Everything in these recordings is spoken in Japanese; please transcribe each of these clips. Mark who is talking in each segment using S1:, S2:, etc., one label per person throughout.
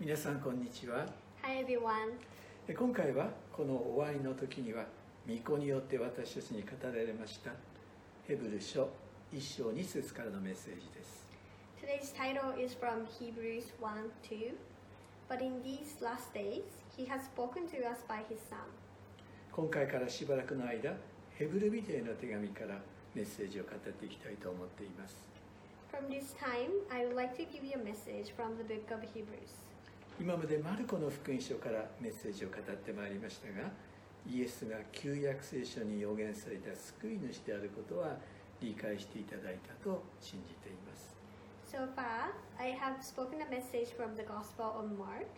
S1: 皆さんこんにちは
S2: Hi everyone.
S1: え今回はこの終わりの時には御子によって私たちに語られましたヘブル書1章2節からのメッセージです
S2: Today's title is from Hebrews 1 2. But in these last days, he has spoken to us by his Son.
S1: 今回からしばらくの間ヘブルビデへの手紙からメッセージを語っていきたいと思っています
S2: From this time, I would like to give you a message from the book of Hebrews.
S1: 今までマルコの福音書からメッセージを語ってまいりましたがイエスが旧約聖書に予言された救い主であることは理解していただいたと信じています
S2: So far, I have spoken a message from the Gospel of Mark,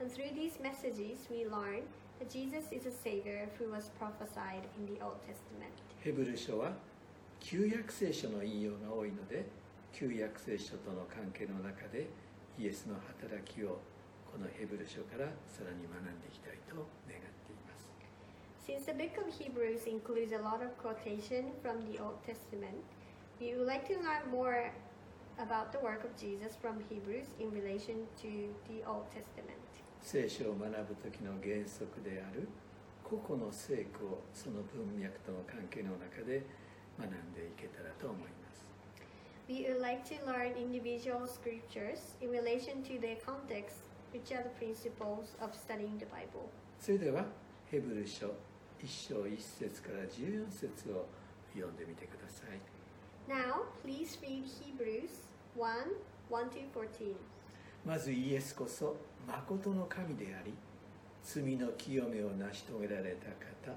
S2: and through these messages, we learn that Jesus is a Savior who was prophesied in the Old Testament.
S1: ヘブル書は旧約聖書の引用が多いので旧約聖書との関係の中でイエスの働きをこのヘブル書からさらに学んでいきたいと願っています
S2: Since the book of Hebrews includes a lot of quotation from the Old Testament, we would like to learn more about the work of Jesus from Hebrews in relation to the Old Testament.
S1: 聖書を学ぶ時の原則である個々の聖句をその文脈との関係の中で学んでいけたらと思います
S2: We would like to learn individual scriptures in relation to their context, which are the principles of studying the Bible?
S1: それではヘブル書1章1節から14節を読んでみてください
S2: Now, please read Hebrews 1 1 to 14.
S1: まずイエスこそ誠の神であり罪の清めを成し遂げられた方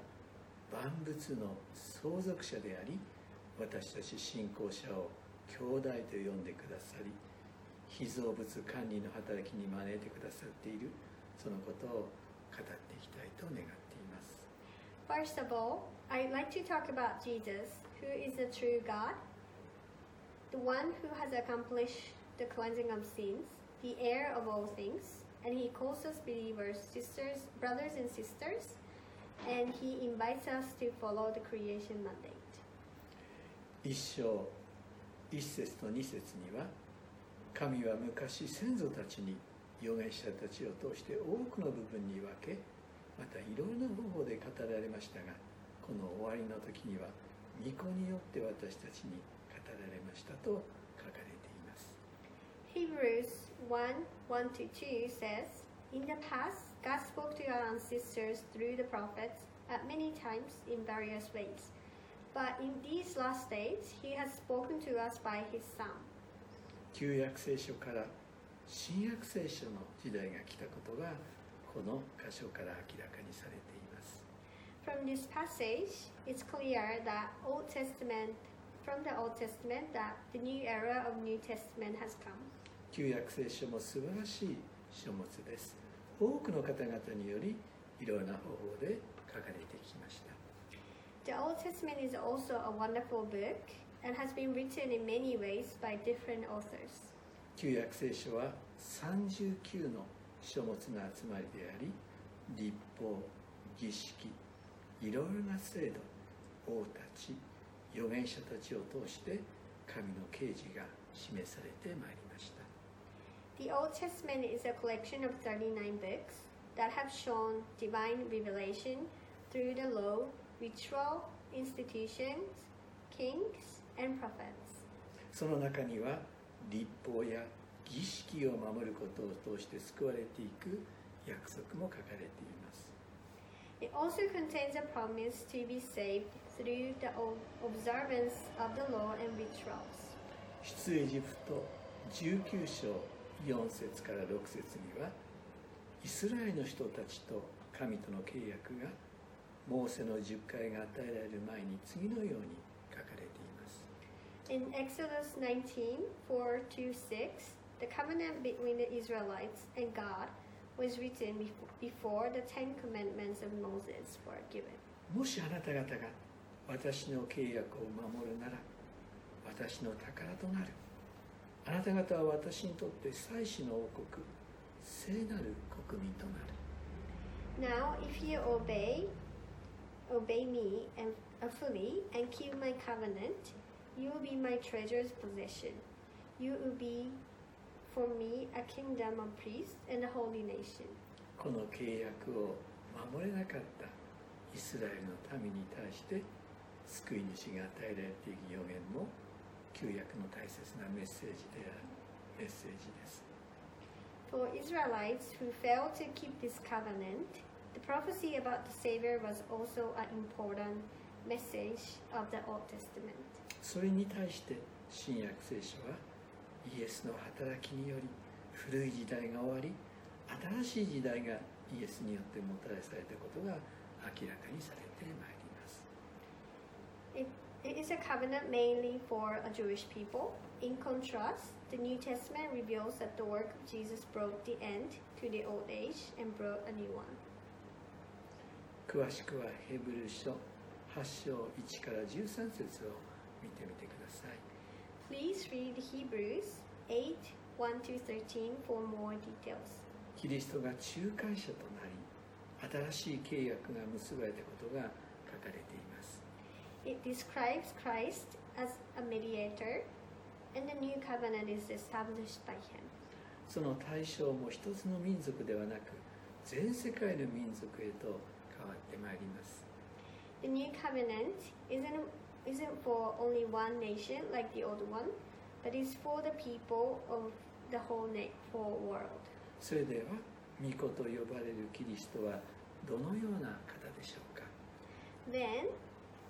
S1: 万物の相続者であり私たち信仰者を兄弟と呼んでくださり被造物管理の働きに招いてくださっているそのことを語っていきたいと願っています
S2: First of all, I'd like to talk about Jesus, who is the true God, the one who has accomplished the cleansing of sins, the heir of all things, and he calls us believers, sisters, brothers and sisters, and he invites us to follow the creation mandate.
S1: 一章一節と二節には神は昔先祖たちに預言者たちを通して多くの部分に分けまたいろいろな方法で語られましたがこの終わりの時には御子によって私たちに語られましたと書かれています
S2: Hebrews 1 1-2 says, In the past, God spoke to our ancestors through the prophets at many times in various ways. But in these last days, He has spoken to us by His Son.
S1: 旧約聖書から新約聖書の時代が来たことがこの箇所から明らかにされています
S2: From this passage, it's clear that Old Testament, from the Old Testament, that the new era of New Testament has come.
S1: 旧約聖書も素晴らしい書物です多くの方々によりいろいろな方法で書かれてきました
S2: The Old Testament is also a wonderful book and has been written in many ways by different authors.
S1: 旧約聖書は39の書物の集まりであり立法儀式いろいろな制度王たち預言者たちを通して神の啓示が示されてまいりました
S2: The Old Testament is a collection of 39 books that have shown divine revelation through the law, ritual, institutions, kings, and prophets.
S1: その中には立法や儀式を守ることを通して救われていく約束も書かれています
S2: It also contains a promise to be saved through the observance of the law and rituals.
S1: 出エジプト19章4節から6節にはイスラエルの人たちと神との契約がモーセの十戒が与えられる前に次のように
S2: In Exodus 19 4 to 6, the covenant between the Israelites and God was written bef- before the Ten Commandments of Moses were given.
S1: もしあなた方が私の契約を守るなら私の宝となるあなた方は私にとって祭司の王国聖なる国民となる
S2: Now, if you obey, obey me and uh, fully and keep my covenant, you will be my treasure's possession. You will be for me a kingdom of priests and a holy nation.
S1: この契約を守れなかったイスラエルの民に対して救い主が与えられていく予言も旧約の大切なメッセージであるメッセージです
S2: For Israelites who failed to keep this covenant, the prophecy about the Savior was also an important message of the Old Testament.
S1: それに対して新約聖書はイエスの働きにより古い時代が終わり新しい時代がイエスによってもたらされたことが明らかにされてまいります
S2: It, it is a covenant mainly for a Jewish people. In contrast, the New Testament reveals that the work of Jesus brought the end to the old age and brought a new one.
S1: 詳しくはヘブル書8章1から13節を見てみてください
S2: Please read Hebrews 8 1 to 13 for more details.
S1: キリストが仲介者となり新しい契約が結ばれたことが書かれています
S2: It describes Christ as a mediator, and the new covenant is established by him.
S1: その対象も一つの民族ではなく全世界の民族へと変わってまいります
S2: The new covenant isn't, isn't for only one nation like the old one, but is for the people of the whole world.
S1: それでは御子と呼ばれるキリストはどのような方でしょうか
S2: Then,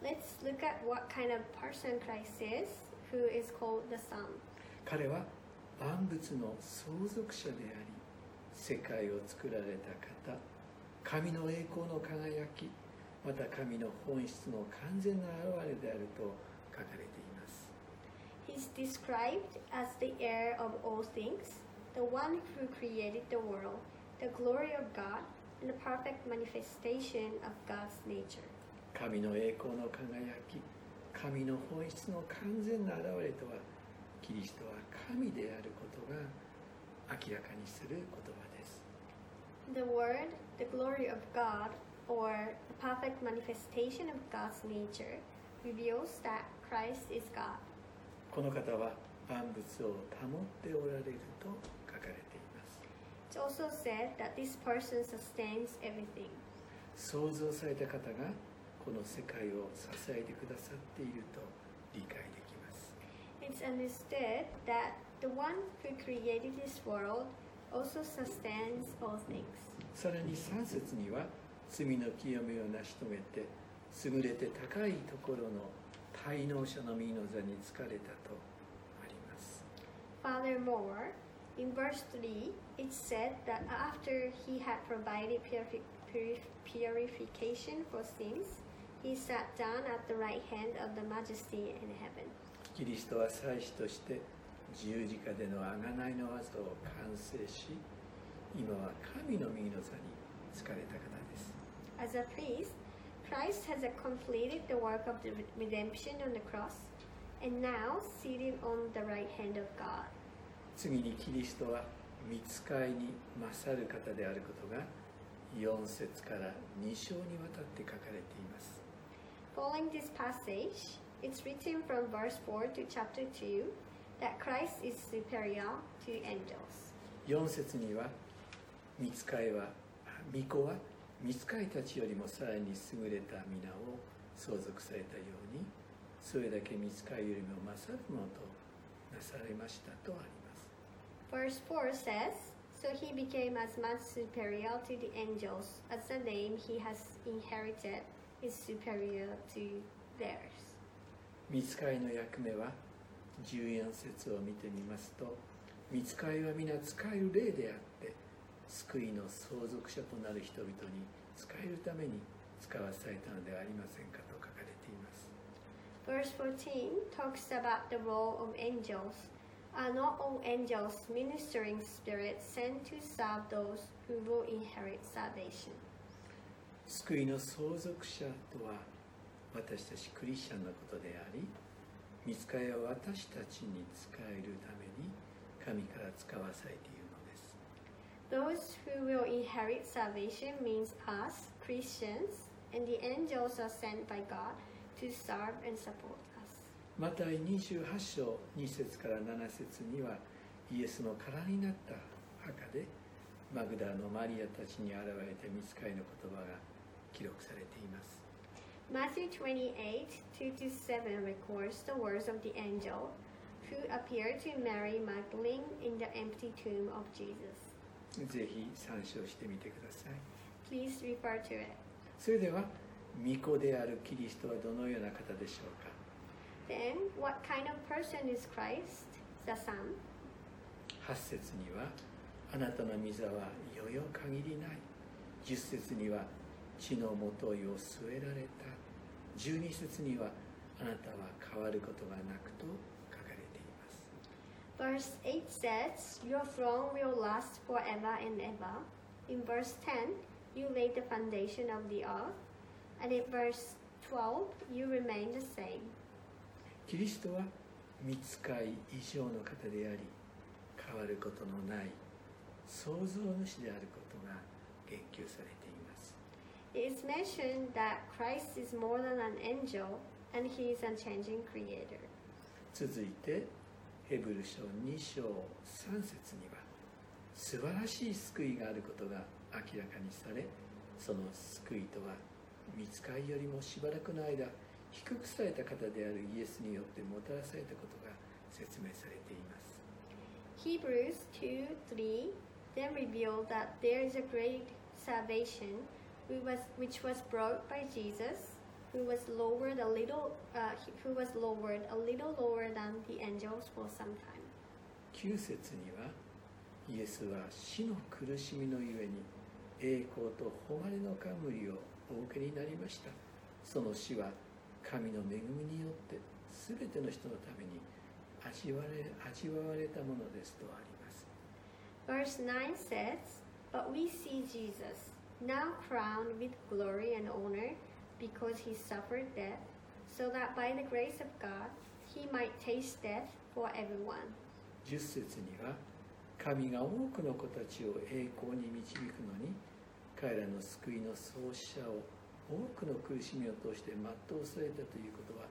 S2: let's look at what kind of person Christ is, who is called the Son.
S1: 彼は万物の創造者であり世界を作られた方神の栄光の輝きまた神の本質の完全な現れであると書かれています
S2: He's described as the heir of all things, the one who created the world, the glory of God, and the perfect manifestation of God's nature.
S1: 神の栄光の輝き神の本質の完全な現れとはキリストは神であることが明らかにする言葉です
S2: The word, the glory of God, or the perfect manifestation of God's nature, reveals that Christ is God.
S1: この方は万物を保っておられると書かれています
S2: It's also said that this person sustains everything.
S1: 創造された方がこの世界を支えてくださっていると理解できます
S2: It's understood that the one who created this world also sustains all things.
S1: さらに3節には 罪の清めを成し遂げて優れて高いところの滞納者の身の座に疲れたとあります
S2: Furthermore, in verse 3, it said that after he had provided purifi- purif- purification for sins, he sat down at the right hand of the majesty in heaven.
S1: キリストは祭司として十字架での贖いの技を完成し今は神の右の座に疲れた方です
S2: As a priest, Christ has completed the work of the redemption on the cross and now seated on the right hand of God.
S1: 次にキリストは見つかいに勝る方であることが4節から2章にわたって書かれています
S2: Following this passage, it's written from verse 4 to chapter 2 that Christ is superior to angels.
S1: 4節には見つかいは御子は 見つかいたちよりもさらに優れた皆を相続されたようにそれだけ見つかいよりも勝るものとなされましたとあります
S2: Verse 4 says, So he became as much superior to the angels as the name he has inherited is superior to theirs.
S1: 見つかいの役目は14節を見てみますと見つかいは皆使える霊であって救いの相続者となる人々に使えるために使わされたのではありませんかと書かれています
S2: Verse 14 talks about the role of angels. Are not all angels ministering spirits sent to serve those who will inherit salvation?
S1: 救いの相続者とは私たちクリスチャンのことであり見つかいは私たちに使えるために神から使わされている
S2: Those who will inherit salvation means us, Christians, and the angels are sent by God to serve and support us.
S1: マタイ28章2節から7節には イエスの空になった墓でマグダのマリアたちに現れた見つかりの言葉が記録されています
S2: Matthew 28 2 to 7 records the words of the angel who appeared to Mary Magdalene in the empty tomb of Jesus.
S1: ぜひ参照してみてください。
S2: Please refer to it.
S1: それでは巫女であるキリストはどのような方でしょうか
S2: ？Then, what kind of person is Christ, the Son?
S1: 8節にはあなたの御座はよよ限りない。10節には地のもといを据えられた。12節にはあなたは変わることがなくと
S2: Verse 8 says, Your throne will last forever and ever. In verse 10, you laid the foundation of the earth. And in verse 12, you remain the same.
S1: キリストは見つかい以上の方であり変わることのない創造主であることが言及されています
S2: It is mentioned that Christ is more than an angel and he is unchanging creator.
S1: 続いて ヘブル書2章3節には素晴らしい救いがあることが明らかにされその救いとは見つかりよりもしばらくの間低くされた方であるイエスによってもたらされたことが説明されています。
S2: Hebrews 2 3 then revealed that there is a great salvation which was brought by Jesus, who was lowered a little, uh, who was lowered a little lower than the angels for some time.
S1: 9節にはイエスは死の苦しみのゆえに栄光と誉れの冠をお受けになりましたその死は神の恵みによって全ての人のために味われ味わわれたものですとあります
S2: Verse 9 says, But we see Jesus, now crowned with glory and honor, because he suffered death, so that by the grace of God he might taste death for everyone.
S1: 10節には神が多くの子たちを栄光に導くのに彼らの救いの創始者を多くの苦しみを通して全うされたということは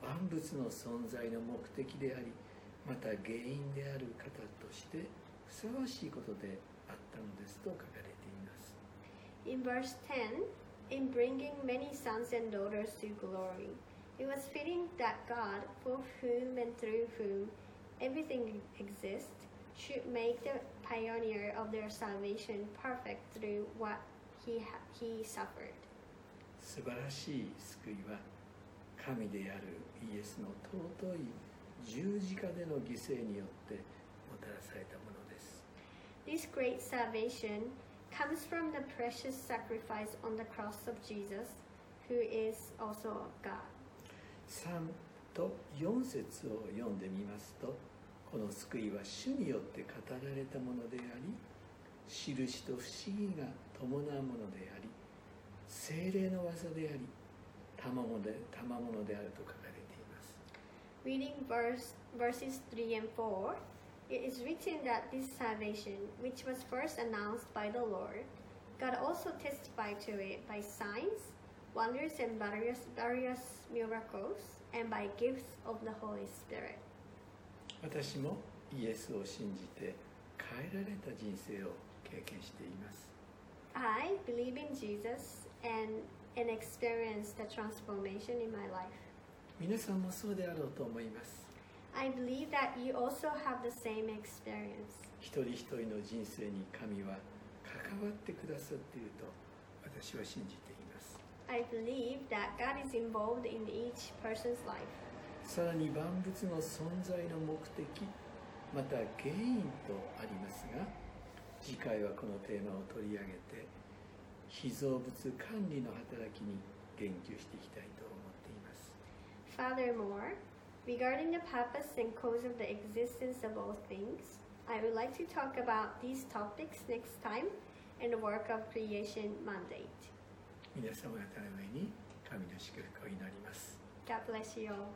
S1: 万物の存在の目的でありまた原因である方としてふさわしいことであったのですと書かれています
S2: In verse 10, in bringing many sons and daughters to glory, it was fitting that God, for whom and through whom everything exists, should make the pioneer of their salvation perfect through what he, ha- he suffered.
S1: 素晴らしい救いは神であるイエスの尊い十字架での犠牲によってもたらされたものです
S2: This great salvation comes from the precious sacrifice on the cross of Jesus, who is also God.
S1: 3と4節を読んでみますとこの救いは主によって語られたものであり印と不思議が伴うものであり精霊の技であり賜物で賜物であると書かれています
S2: Reading verse, verses 3 and 4, it is written that this salvation, which was first announced by the Lord, God also testified to it by signs, wonders, and various, various miracles, and by gifts of the Holy Spirit.
S1: 私もイエスを信じて変えられた人生を経験しています
S2: I believe in Jesus and, and experienced the transformation in my life.
S1: 皆さんもそうであろうと思います
S2: I believe that you also have the same experience.
S1: 一人一人の人生に神は関わってくださっていると私は信じています
S2: I believe that God is involved in each person's life.
S1: さらに万物の存在の目的また原因とありますが次回はこのテーマを取り上げて被造物管理の働きに言及していきたいと思っています
S2: Furthermore, regarding the purpose and cause of the existence of all things, I would like to talk about these topics next time in the work of creation mandate.
S1: 皆様方の上に神の祝福を祈ります
S2: God bless you all.